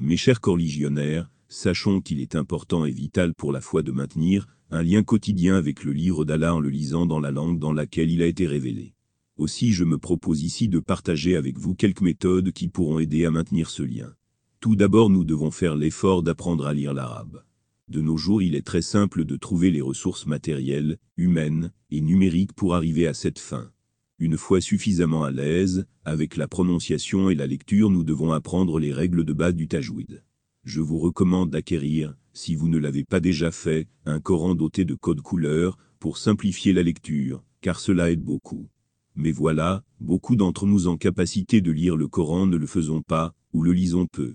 Mes chers corligionnaires, sachons qu'il est important et vital pour la foi de maintenir un lien quotidien avec le livre d'Allah en le lisant dans la langue dans laquelle il a été révélé. Aussi je me propose ici de partager avec vous quelques méthodes qui pourront aider à maintenir ce lien. Tout d'abord nous devons faire l'effort d'apprendre à lire l'arabe. De nos jours il est très simple de trouver les ressources matérielles, humaines et numériques pour arriver à cette fin. Une fois suffisamment à l'aise, avec la prononciation et la lecture nous devons apprendre les règles de base du tajwid. Je vous recommande d'acquérir, si vous ne l'avez pas déjà fait, un Coran doté de codes couleurs, pour simplifier la lecture, car cela aide beaucoup. Mais voilà, beaucoup d'entre nous en capacité de lire le Coran ne le faisons pas, ou le lisons peu.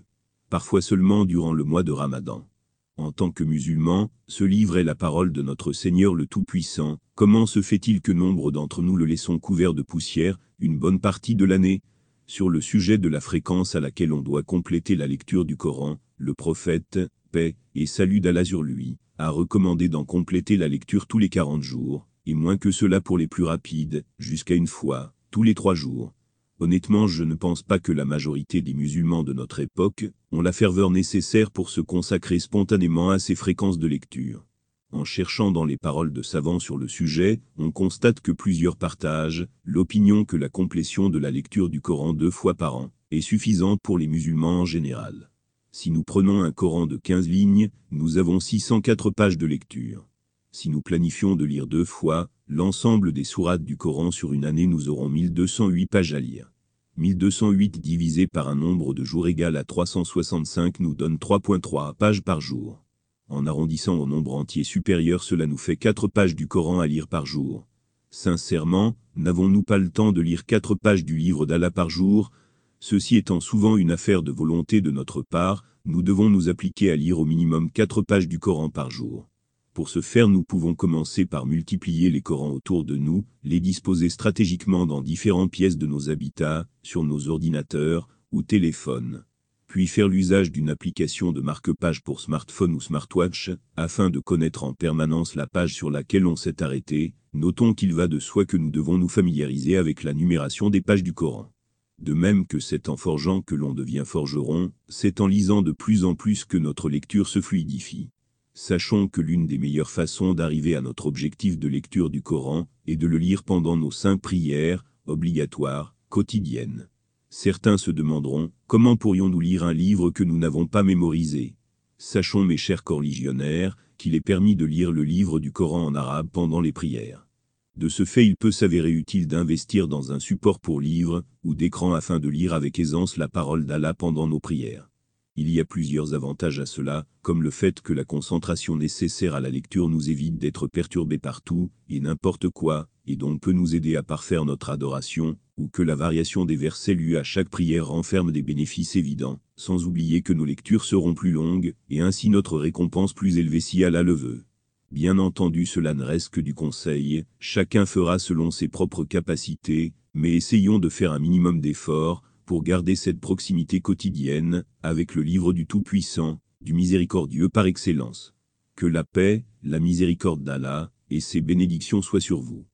Parfois seulement durant le mois de Ramadan. En tant que musulmans, ce livre est la parole de notre Seigneur le Tout-Puissant. Comment se fait-il que nombre d'entre nous le laissons couvert de poussière, une bonne partie de l'année? Sur le sujet de la fréquence à laquelle on doit compléter la lecture du Coran, le prophète, paix et salut d'Allah sur lui, a recommandé d'en compléter la lecture tous les 40 jours, et moins que cela pour les plus rapides, jusqu'à une fois, tous les trois jours. Honnêtement, je ne pense pas que la majorité des musulmans de notre époque ont la ferveur nécessaire pour se consacrer spontanément à ces fréquences de lecture. En cherchant dans les paroles de savants sur le sujet, on constate que plusieurs partagent l'opinion que la complétion de la lecture du Coran deux fois par an est suffisante pour les musulmans en général. Si nous prenons un Coran de 15 lignes, nous avons 604 pages de lecture. Si nous planifions de lire deux fois l'ensemble des sourates du Coran sur une année, nous aurons 1208 pages à lire. 1208 divisé par un nombre de jours égal à 365 nous donne 3.3 pages par jour. En arrondissant au nombre entier supérieur cela nous fait 4 pages du Coran à lire par jour. Sincèrement, n'avons-nous pas le temps de lire 4 pages du livre d'Allah par jour? Ceci étant souvent une affaire de volonté de notre part, nous devons nous appliquer à lire au minimum 4 pages du Coran par jour. Pour ce faire nous pouvons commencer par multiplier les Corans autour de nous, les disposer stratégiquement dans différentes pièces de nos habitats, sur nos ordinateurs ou téléphones. Puis faire l'usage d'une application de marque-page pour smartphone ou smartwatch, afin de connaître en permanence la page sur laquelle on s'est arrêté, notons qu'il va de soi que nous devons nous familiariser avec la numération des pages du Coran. De même que c'est en forgeant que l'on devient forgeron, c'est en lisant de plus en plus que notre lecture se fluidifie. Sachons que l'une des meilleures façons d'arriver à notre objectif de lecture du Coran est de le lire pendant nos cinq prières, obligatoires, quotidiennes. Certains se demanderont, comment pourrions-nous lire un livre que nous n'avons pas mémorisé? Sachons, mes chers corligionnaires, qu'il est permis de lire le livre du Coran en arabe pendant les prières. De ce fait, il peut s'avérer utile d'investir dans un support pour livre ou d'écran afin de lire avec aisance la parole d'Allah pendant nos prières. Il y a plusieurs avantages à cela, comme le fait que la concentration nécessaire à la lecture nous évite d'être perturbés partout et n'importe quoi, et donc peut nous aider à parfaire notre adoration, ou que la variation des versets lus à chaque prière renferme des bénéfices évidents, sans oublier que nos lectures seront plus longues, et ainsi notre récompense plus élevée si Allah le veut. Bien entendu cela ne reste que du conseil, chacun fera selon ses propres capacités, mais essayons de faire un minimum d'efforts, pour garder cette proximité quotidienne avec le livre du Tout-Puissant, du Miséricordieux par excellence. Que la paix, la miséricorde d'Allah et ses bénédictions soient sur vous.